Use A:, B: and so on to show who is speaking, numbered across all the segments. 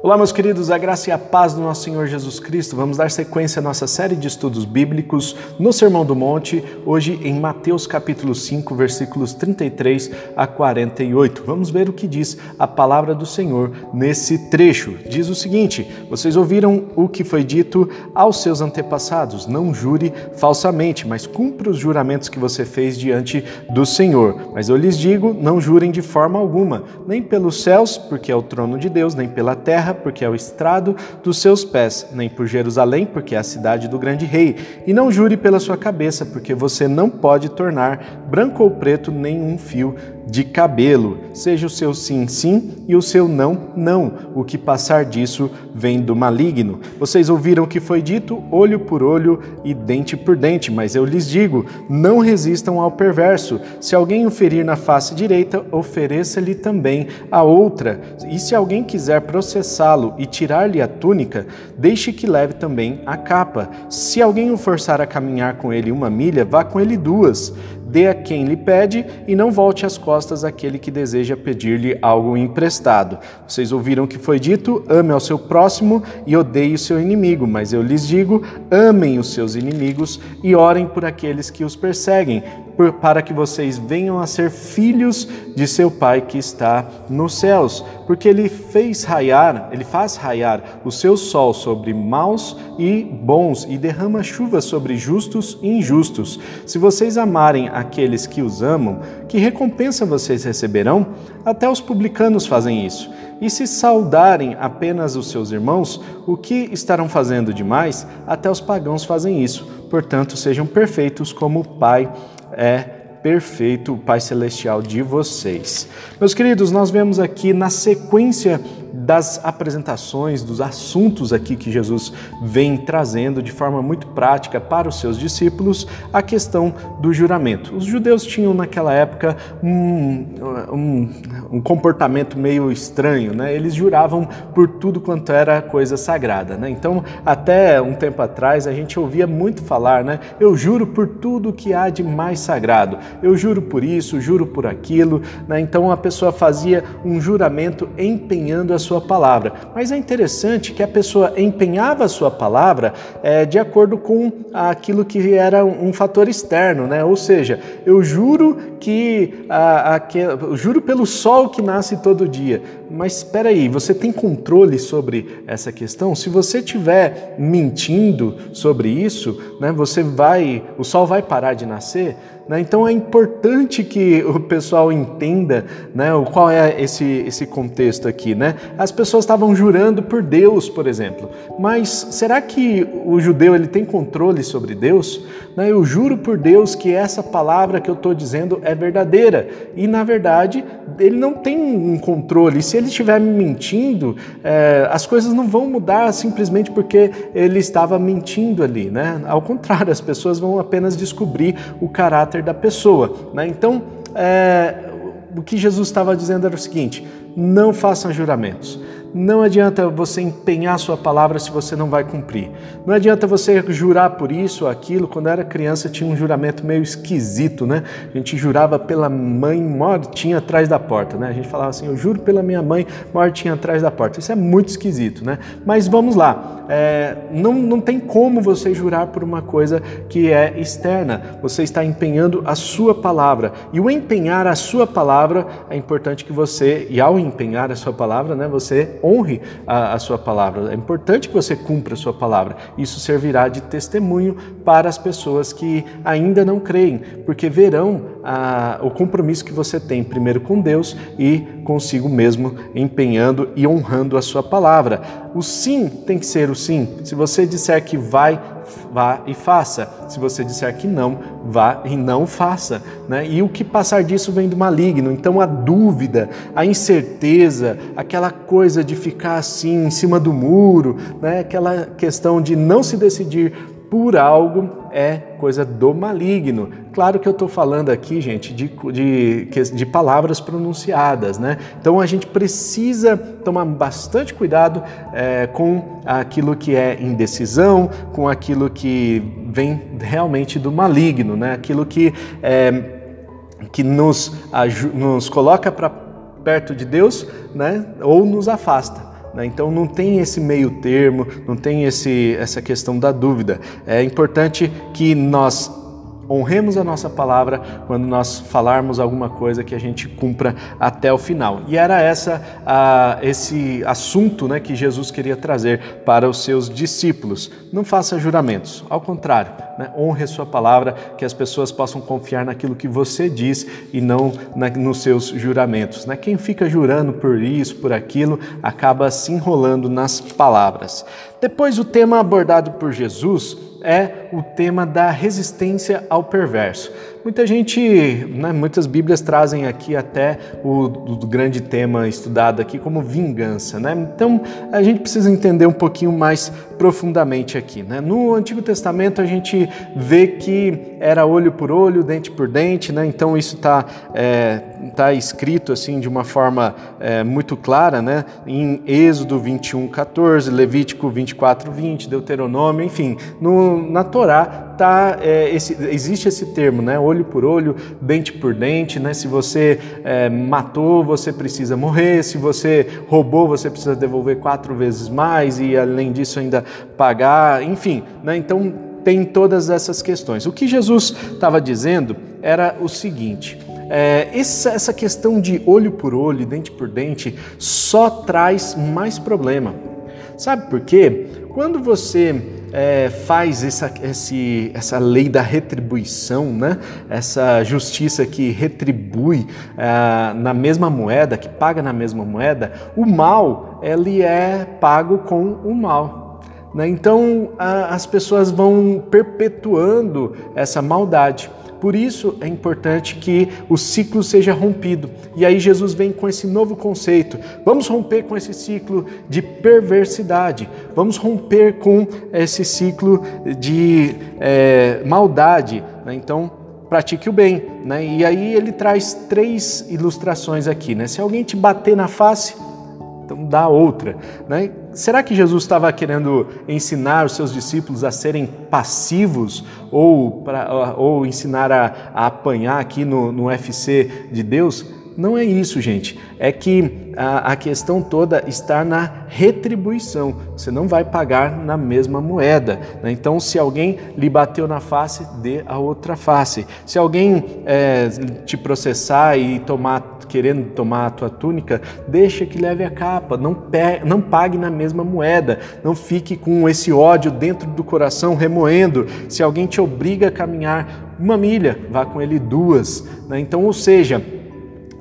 A: Olá, meus queridos, a graça e a paz do nosso Senhor Jesus Cristo. Vamos dar sequência à nossa série de estudos bíblicos no Sermão do Monte, hoje em Mateus capítulo 5, versículos 33 a 48. Vamos ver o que diz a palavra do Senhor nesse trecho. Diz o seguinte: Vocês ouviram o que foi dito aos seus antepassados: Não jure falsamente, mas cumpra os juramentos que você fez diante do Senhor. Mas eu lhes digo: não jurem de forma alguma, nem pelos céus, porque é o trono de Deus, nem pela terra terra, porque é o estrado dos seus pés, nem por Jerusalém, porque é a cidade do grande rei. E não jure pela sua cabeça, porque você não pode tornar branco ou preto nenhum fio de cabelo. Seja o seu sim, sim e o seu não, não. O que passar disso vem do maligno. Vocês ouviram o que foi dito, olho por olho e dente por dente, mas eu lhes digo: não resistam ao perverso. Se alguém o ferir na face direita, ofereça-lhe também a outra. E se alguém quiser processá-lo e tirar-lhe a túnica, deixe que leve também a capa. Se alguém o forçar a caminhar com ele uma milha, vá com ele duas dê a quem lhe pede e não volte as costas àquele que deseja pedir-lhe algo emprestado. Vocês ouviram que foi dito: ame ao seu próximo e odeie o seu inimigo. Mas eu lhes digo: amem os seus inimigos e orem por aqueles que os perseguem, para que vocês venham a ser filhos de seu Pai que está nos céus, porque ele fez raiar, ele faz raiar o seu sol sobre maus e bons e derrama chuva sobre justos e injustos. Se vocês amarem aqueles que os amam, que recompensa vocês receberão? Até os publicanos fazem isso. E se saudarem apenas os seus irmãos, o que estarão fazendo demais? Até os pagãos fazem isso. Portanto, sejam perfeitos como o Pai é perfeito, o Pai Celestial de vocês. Meus queridos, nós vemos aqui na sequência das apresentações, dos assuntos aqui que Jesus vem trazendo de forma muito prática para os seus discípulos, a questão do juramento. Os judeus tinham naquela época um, um, um comportamento meio estranho, né? Eles juravam por tudo quanto era coisa sagrada, né? Então, até um tempo atrás, a gente ouvia muito falar, né? Eu juro por tudo que há de mais sagrado. Eu juro por isso, juro por aquilo, né? Então, a pessoa fazia um juramento empenhando a sua palavra. Mas é interessante que a pessoa empenhava a sua palavra é, de acordo com aquilo que era um fator externo, né? Ou seja, eu juro que, a, a, que juro pelo sol que nasce todo dia. Mas espera aí, você tem controle sobre essa questão? Se você estiver mentindo sobre isso, né, você vai, o sol vai parar de nascer? Né? Então é importante que o pessoal entenda né, qual é esse, esse contexto aqui. Né? As pessoas estavam jurando por Deus, por exemplo, mas será que o judeu ele tem controle sobre Deus? Né? Eu juro por Deus que essa palavra que eu estou dizendo é verdadeira e na verdade ele não tem um controle. Se ele estiver mentindo, é, as coisas não vão mudar simplesmente porque ele estava mentindo ali. Né? Ao contrário, as pessoas vão apenas descobrir o caráter da pessoa. Né? Então, é, o que Jesus estava dizendo era o seguinte: não façam juramentos. Não adianta você empenhar sua palavra se você não vai cumprir. Não adianta você jurar por isso ou aquilo. Quando eu era criança tinha um juramento meio esquisito, né? A gente jurava pela mãe mortinha atrás da porta, né? A gente falava assim, eu juro pela minha mãe mortinha atrás da porta. Isso é muito esquisito, né? Mas vamos lá. É, não, não tem como você jurar por uma coisa que é externa. Você está empenhando a sua palavra. E o empenhar a sua palavra é importante que você, e ao empenhar a sua palavra, né, você honre a, a, sua palavra. É importante que você cumpra a sua palavra. Isso servirá de testemunho para as pessoas que ainda não creem, porque verão a, o compromisso que você tem, primeiro com Deus e consigo mesmo, empenhando e honrando a sua palavra. O sim tem que ser o sim. Se você disser que vai, vá e faça. Se você disser que não, vá e não faça. Né? E o que passar disso vem do maligno. Então a dúvida, a incerteza, aquela coisa de ficar assim em cima do muro, né? aquela questão de não se decidir por algo é coisa do maligno. Claro que eu estou falando aqui, gente, de, de, de, palavras pronunciadas, né? Então a gente precisa tomar bastante cuidado é, com aquilo que é indecisão, com aquilo que vem realmente do maligno, né? Aquilo que, é, que nos, nos coloca para perto de Deus, né? Ou nos afasta. Né? Então não tem esse meio termo, não tem esse, essa questão da dúvida. É importante que nós honremos a nossa palavra quando nós falarmos alguma coisa que a gente cumpra até o final. E era essa a, esse assunto né, que Jesus queria trazer para os seus discípulos. Não faça juramentos, ao contrário, né, honre a sua palavra, que as pessoas possam confiar naquilo que você diz e não na, nos seus juramentos. Né? Quem fica jurando por isso, por aquilo, acaba se enrolando nas palavras. Depois, o tema abordado por Jesus é o tema da resistência ao perverso. Muita gente, né, muitas Bíblias trazem aqui até o, o, grande tema estudado aqui como vingança, né? Então a gente precisa entender um pouquinho mais profundamente aqui, né? No Antigo Testamento a gente vê que era olho por olho, dente por dente, né? Então isso está é, tá escrito assim de uma forma é, muito clara, né? Em Êxodo 21, 14, Levítico 24, 20, Deuteronômio, enfim, no, na Torá tá, é, esse, existe esse termo, né? Olho por olho, dente por dente, né? Se você é, matou, você precisa morrer. Se você roubou, você precisa devolver quatro vezes mais e além disso ainda pagar. Enfim, né? Então tem todas essas questões. O que Jesus estava dizendo era o seguinte. É, essa, essa questão de olho por olho, dente por dente, só traz mais problema. Sabe por quê? Quando você é, faz essa, esse, essa lei da retribuição, né? essa justiça que retribui é, na mesma moeda, que paga na mesma moeda, o mal ele é pago com o mal. Né? Então as pessoas vão perpetuando essa maldade. Por isso é importante que o ciclo seja rompido. E aí Jesus vem com esse novo conceito. Vamos romper com esse ciclo de perversidade. Vamos romper com esse ciclo de é, maldade. Né? Então pratique o bem. Né? E aí ele traz três ilustrações aqui. Né? Se alguém te bater na face, então dá outra. Né? Será que Jesus estava querendo ensinar os seus discípulos a serem passivos ou, pra, ou ensinar a, a apanhar aqui no, no UFC de Deus? Não é isso, gente. É que a, a, questão toda está na retribuição. Você não vai pagar na mesma moeda. Né? Então, se alguém lhe bateu na face, dê a outra face. Se alguém é, te processar e tomar querendo tomar a tua túnica, deixa que leve a capa, não, não pague na mesma moeda, não fique com esse ódio dentro do coração remoendo. Se alguém te obriga a caminhar uma milha, vá com ele duas. Né? Então, ou seja,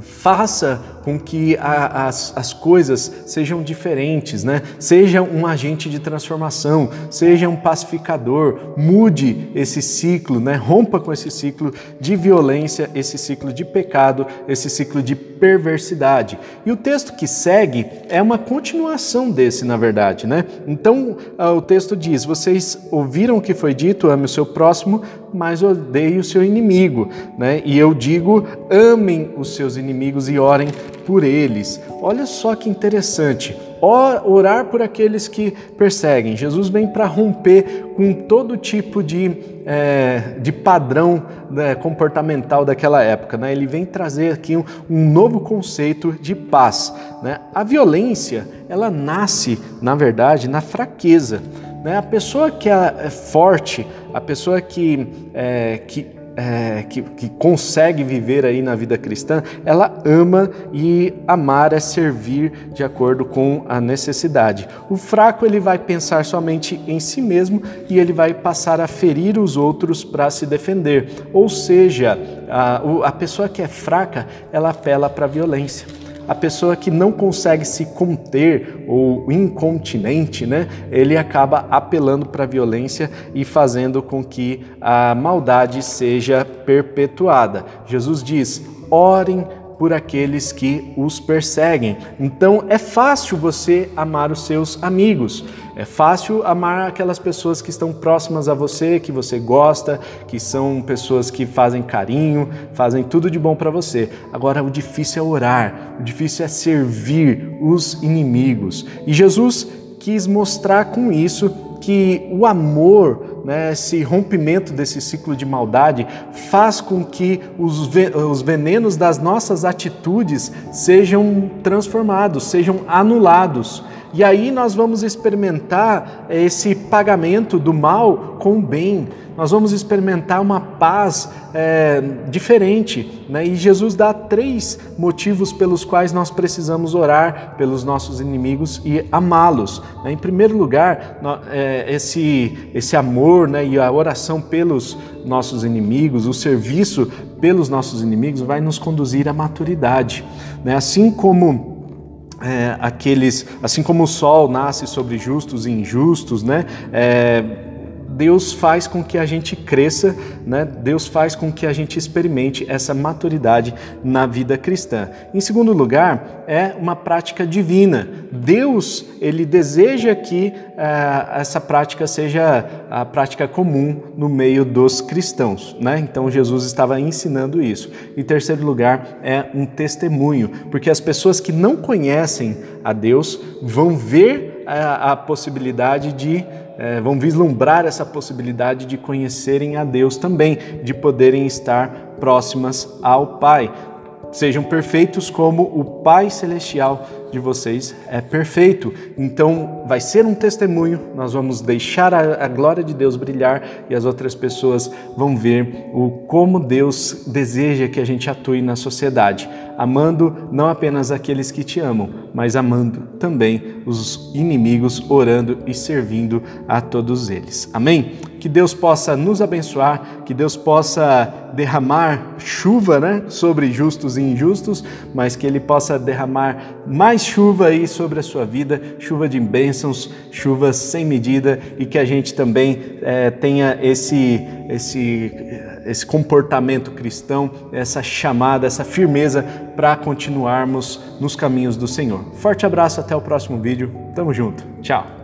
A: faça com que a, as, as coisas sejam diferentes, né? Seja um agente de transformação, seja um pacificador, mude esse ciclo, né? Rompa com esse ciclo de violência, esse ciclo de pecado, esse ciclo de perversidade. E o texto que segue é uma continuação desse, na verdade, né? Então, ah, o texto diz: Vocês ouviram o que foi dito, ame o seu próximo, mas odeie o seu inimigo, né? E eu digo: amem os seus inimigos e orem por eles. Olha só que interessante. Orar por aqueles que perseguem. Jesus vem para romper com todo tipo de, é, de padrão né, comportamental daquela época. Né? Ele vem trazer aqui um, um novo conceito de paz. Né? A violência, ela nasce, na verdade, na fraqueza. Né? A pessoa que é, é forte, a pessoa que, é, que é, que, que, consegue viver aí na vida cristã, ela ama e amar é servir de acordo com a necessidade. O fraco ele vai pensar somente em si mesmo e ele vai passar a ferir os outros para se defender. Ou seja, a, a pessoa que é fraca, ela apela para a violência a pessoa que não consegue se conter ou incontinente, né, ele acaba apelando para a violência e fazendo com que a maldade seja perpetuada. Jesus diz: orem por aqueles que os perseguem. Então é fácil você amar os seus amigos, é fácil amar aquelas pessoas que estão próximas a você, que você gosta, que são pessoas que fazem carinho, fazem tudo de bom para você. Agora o difícil é orar, o difícil é servir os inimigos. E Jesus quis mostrar com isso que o amor né, esse rompimento desse ciclo de maldade faz com que os, os venenos das nossas atitudes sejam transformados, sejam anulados. E aí nós vamos experimentar esse pagamento do mal com o bem. Nós vamos experimentar uma paz é, diferente. Né? E Jesus dá três motivos pelos quais nós precisamos orar pelos nossos inimigos e amá-los. Né? Em primeiro lugar, é, esse, esse amor né, e a oração pelos nossos inimigos, o serviço pelos nossos inimigos, vai nos conduzir à maturidade. Né? Assim como é, aqueles, assim como o sol nasce sobre justos e injustos, né? É, Deus faz com que a gente cresça, né? Deus faz com que a gente experimente essa maturidade na vida cristã. Em segundo lugar, é uma prática divina. Deus, ele deseja que uh, essa prática seja a prática comum no meio dos cristãos, né? Então Jesus estava ensinando isso. Em terceiro lugar, é um testemunho, porque as pessoas que não conhecem a Deus vão ver a, a possibilidade de é, vão vislumbrar essa possibilidade de conhecerem a Deus também, de poderem estar próximas ao Pai. Sejam perfeitos como o Pai Celestial de vocês é perfeito. Então, vai ser um testemunho, nós vamos deixar a, a, glória de Deus brilhar e as outras pessoas vão ver o como Deus deseja que a gente atue na sociedade, amando não apenas aqueles que te amam, mas amando também os inimigos, orando e servindo a todos eles. Amém? Que Deus possa nos abençoar, que Deus possa derramar chuva né, sobre justos e injustos, mas que Ele possa derramar mais chuva aí sobre a sua vida, chuva de bênçãos, chuva sem medida e que a gente também é, tenha esse, esse, esse comportamento cristão, essa chamada, essa firmeza para continuarmos nos caminhos do Senhor. Forte abraço, até o próximo vídeo. Tamo junto. Tchau.